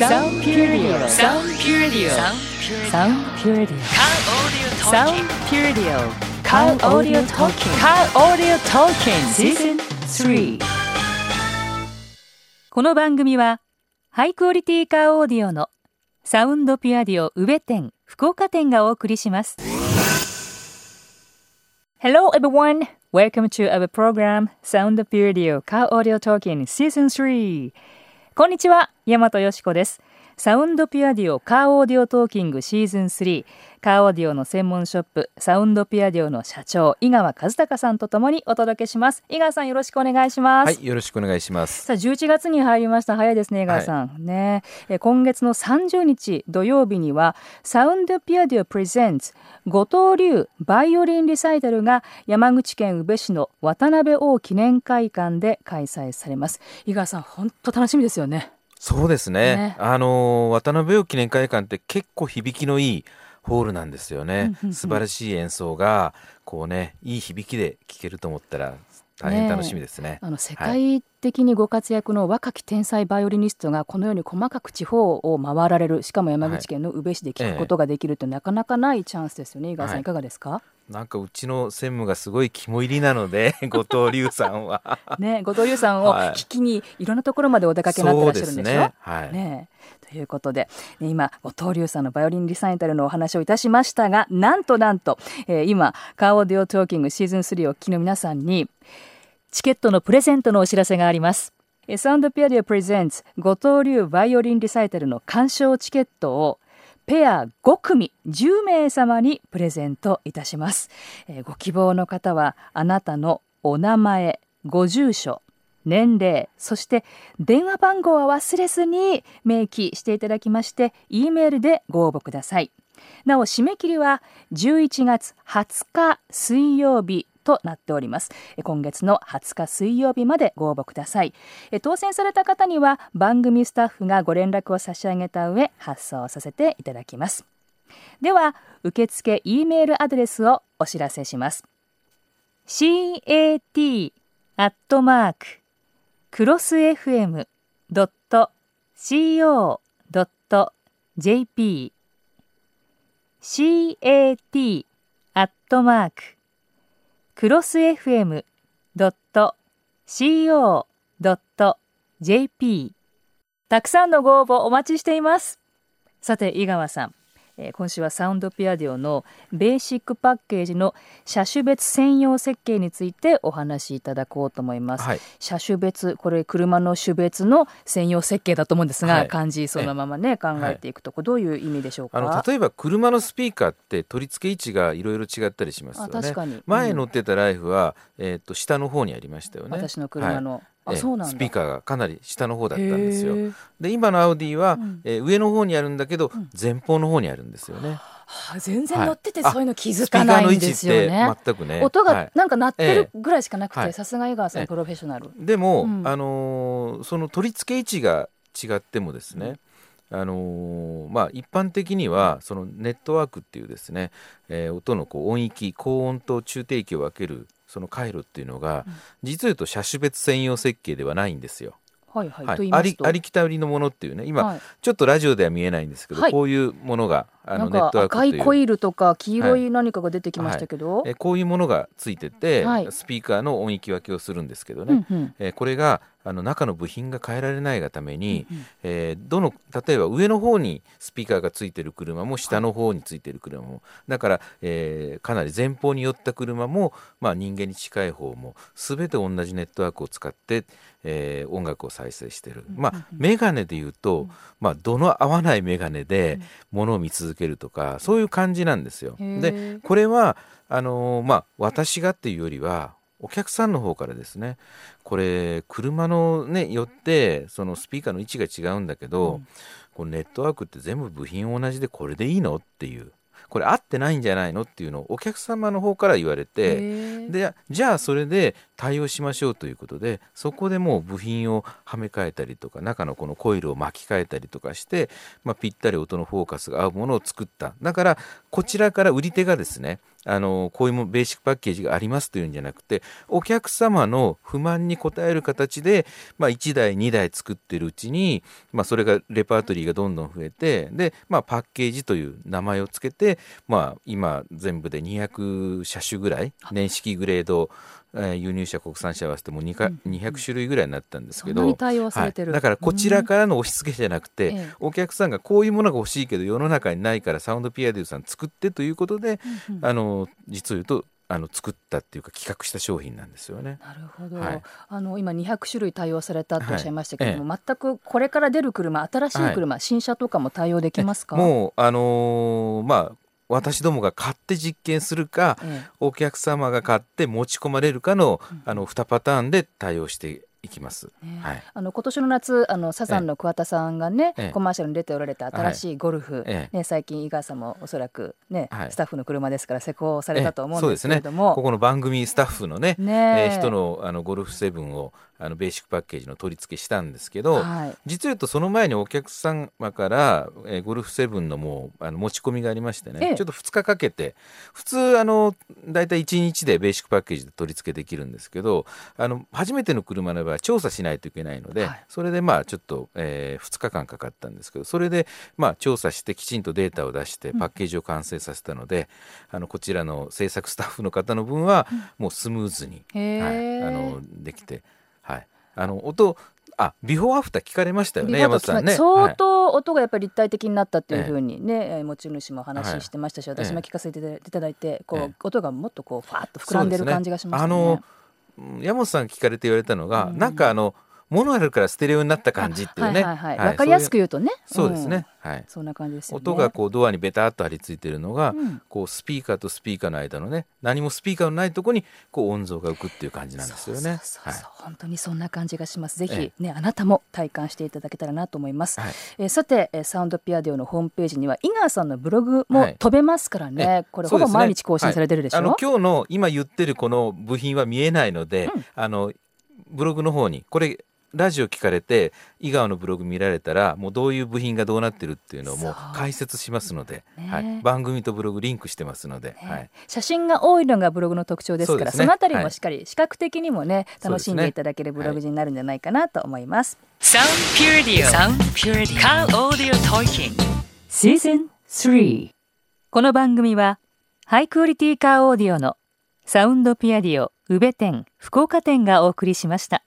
Sound Pure Radio. Sound Pure Radio. Sound Pure Radio. Sound Pure Radio. Sound Pure Radio. Car Audio Talking. Car Audio Talking Season 3. この番組はハイクオリティカーオーディオのサウンドピュアディオ宇部店福岡店がお送りします Hello everyone welcome to our program Sound Pure Dio Car Audio Talking Season 3こんにちは。大和よしこです。サウンドピュアディオカーオーディオトーキングシーズン3カーオーディオの専門ショップサウンドピュアディオの社長井川和孝さんとともにお届けします。井川さんよろしくお願いします。はい、よろしくお願いします。さあ11月に入りました。早いですね江川さん、ね。え今月の30日土曜日にはサウンドピアディオプレゼンツ後藤流バイオリンリサイタルが山口県宇部市の渡辺王記念会館で開催されます。井川さん本当楽しみですよねそうですね。ねあのー渡辺王記念会館って結構響きのいいホールなんですよね。素晴らしい演奏がこうね、いい響きで聴けると思ったら大変楽しみですね。あの世界的にご活躍の若き天才バイオリニストがこのように細かく地方を回られるしかも山口県の宇部市で聞くことができるってなかなかないチャンスですよね井川さん、はいいかがですか？なんかうちの専務がすごい肝入りなので、後藤龍さんは。ね、後藤優さんをはい。聞きにいろんなところまでお出かけになってらっしゃるんでしょ？ね。はい。ね。ということで、ね今後藤優さんのバイオリンリサイタルのお話をいたしましたがなんとなんと、えー今カーオーディオトーキングシーズン3をお聞きの皆さんにチケットのプレゼントのお知らせがあります。サウンドピアディオプレゼンツ後藤流バイオリンリサイタルの鑑賞チケットをペア5組10名様にプレゼントいたします、えーご希望の方はあなたのお名前ご住所年齢そして電話番号は忘れずに明記していただきまして E メールでご応募くださいなお締め切りは11月20日水曜日となっております。え今月の20日水曜日までご応募ください。え当選された方には番組スタッフがご連絡を差し上げた上発送させていただきます。では受付 E メールアドレスをお知らせします。Cat アットマーククロス FM.co.jp cat アットマーククロス FM.co.jp たくさんのご応募お待ちしています。さて井川さん。えー今週はサウンドピアディオのベーシックパッケージの車種別専用設計についてお話しいただこうと思います、はい。車種別これ車の種別の専用設計だと思うんですが、はい。漢字そのままね考えていくとこれどういう意味でしょうか、あの例えば車のスピーカーって取り付け位置がいろいろ違ったりしますよね。あ確かに。うん。前乗ってたライフは、えー、と下の方にありましたよね。私の車の、はいあそうなんだ。スピーカーがかなり下の方だったんですよ。で今のアウディは、うん。えー上の方にあるんだけど、ん。前方の方にあるんですよね。はあ全然乗っててはいそういうの気づかないんですよね。置って全くね。音はいがなんか鳴ってるぐらいしかなくてはい。さすが井川さんええプロフェッショナル。でも、うん。あのーその取り付け位置が違ってもですね、あのーまあ、一般的にはそのネットワークっていうですね、えー音のこう音域高音と中低域を分けるその回路っていうのが、実を言うと車種別専用設計ではないんですよ。はいはい、ありありきたりのものっていうね。今、はい。ちょっとラジオでは見えないんですけど、はい。こういうものがあのネッかトワーク赤いコイルとか黄色い何かが出てきましたけど、えーこういうものがついてて、はい。スピーカーの音域分けをするんですけどね、うんうん。えーこれがあの中の部品が変えられないがために、うんうん。えーどの例えば上の方にスピーカーがついてる車も下の方についてる車も。だから、えーかなり前方に寄った車も、まあ、人間に近い方も全て同じネットワークを使って、えー音楽を再生してる、まあ、メガネで言うと、まあ、度の合わないメガネで物を見続けるとかそういう感じなんですよ。でこれはあのーまあ私がっていうよりはお客さんの方からですね。これ車のねよってそのスピーカーの位置が違うんだけど、このネットワークって全部部品同じでこれでいいのっていうこれ合ってないんじゃないの？っていうのをお客様の方から言われて、でじゃあそれで対応しましょうということでそこでもう部品をはめ替えたりとか中のこのコイルを巻き替えたりとかして、まあ、ぴったり音のフォーカスが合うものを作った。だからこちらから売り手がですねあのこういうもベーシックパッケージがありますというんじゃなくてお客様の不満に応える形で、まあ、1台2台作ってるうちに、まあ、それがレパートリーがどんどん増えてで、まあ、パッケージという名前をつけて、まあ、今全部で200車種ぐらい。年式グレードえー輸入車国産車合わせても 2, か200種類ぐらいになったんですけど、対応されてる。はい。だからこちらからの押し付けじゃなくて、ええお客さんがこういうものが欲しいけど世の中にないからサウンドピアデューさん作ってということで、あの実を言うとあの作ったっていうか企画した商品なんですよね。なるほど、はい。あの今200種類対応されたとおっしゃいましたけれども、は全くこれから出る車新しい車、新車とかも対応できますか？もうあのーまあ私どもが買って実験するか、ええ。お客様が買って持ち込まれるかの,、あの2パターンで対応していきます。ねはい。あの今年の夏あのサザンの桑田さんがね、ええ。コマーシャルに出ておられた新しいゴルフ、ええ。ね、最近井川さんもおそらく、ねはい。スタッフの車ですから施工されたと思うんですけれども、ここの番組スタッフのねねえ。えー人のあのゴルフセブンをあのベーシックパッケージの取り付けしたんですけど、はい。実を言うとその前にお客様から、えーゴルフセブンのもうあの持ち込みがありましてね、ええ。ちょっと2日かけて普通あの大体1日でベーシックパッケージで取り付けできるんですけどあの初めての車の場合は調査しないといけないので、はい。それでまあちょっと、え2日間かかったんですけどそれでまあ調査してきちんとデータを出してパッケージを完成させたので、あのこちらの制作スタッフの方の分はもうスムーズに、へはい、ーあのできて、はい、あの音あビフォーアフター聞かれましたよね山田さんね。相はい。当音がやっぱり立体的になったっていうふうにね、えー持ち主も話してましたし、い。私も聞かせていただいて、こう、ええ。音がもっとこうファーッと膨らんでる感じがしましたね。あのうん山本さん聞かれて言われたのが、うん。なんかあの物あるからステレオになった感じっていうね。はいはいはい、はいわかりやすく言うとね。そうですね。はい。うん。そんな感じですよね。音がこうドアにベタっと張り付いてるのが、うんこうスピーカーとスピーカーの間のね何もスピーカーのないところにこう音像が浮くっていう感じなんですよね。そうそうそうはい本当にそんな感じがします。ぜひえね、あなたも体感していただけたらなと思います。はいえーさて、えーサウンドピアデオのホームページには井川さんのブログもはい飛べますからね。えこれほぼ毎日更新されてるでしょ？はいあの今日の今言ってるこの部品は見えないので、うんあのブログの方にこれラジオ聞かれて井川のブログ見られたらもうどういう部品がどうなってるっていうのをもう解説しますので、ね。はい、番組とブログリンクしてますので、ね。はい、写真が多いのがブログの特徴ですからそね。のあたりもはいしっかり視覚的にもね、そうですね楽しんでいただけるブログになるんじゃないかなと思います。Sound Purity Sound Purity Car Audio Talking Season 3この番組はハイクオリティカーオーディオのサウンドピアディオ宇部店福岡店がお送りしました。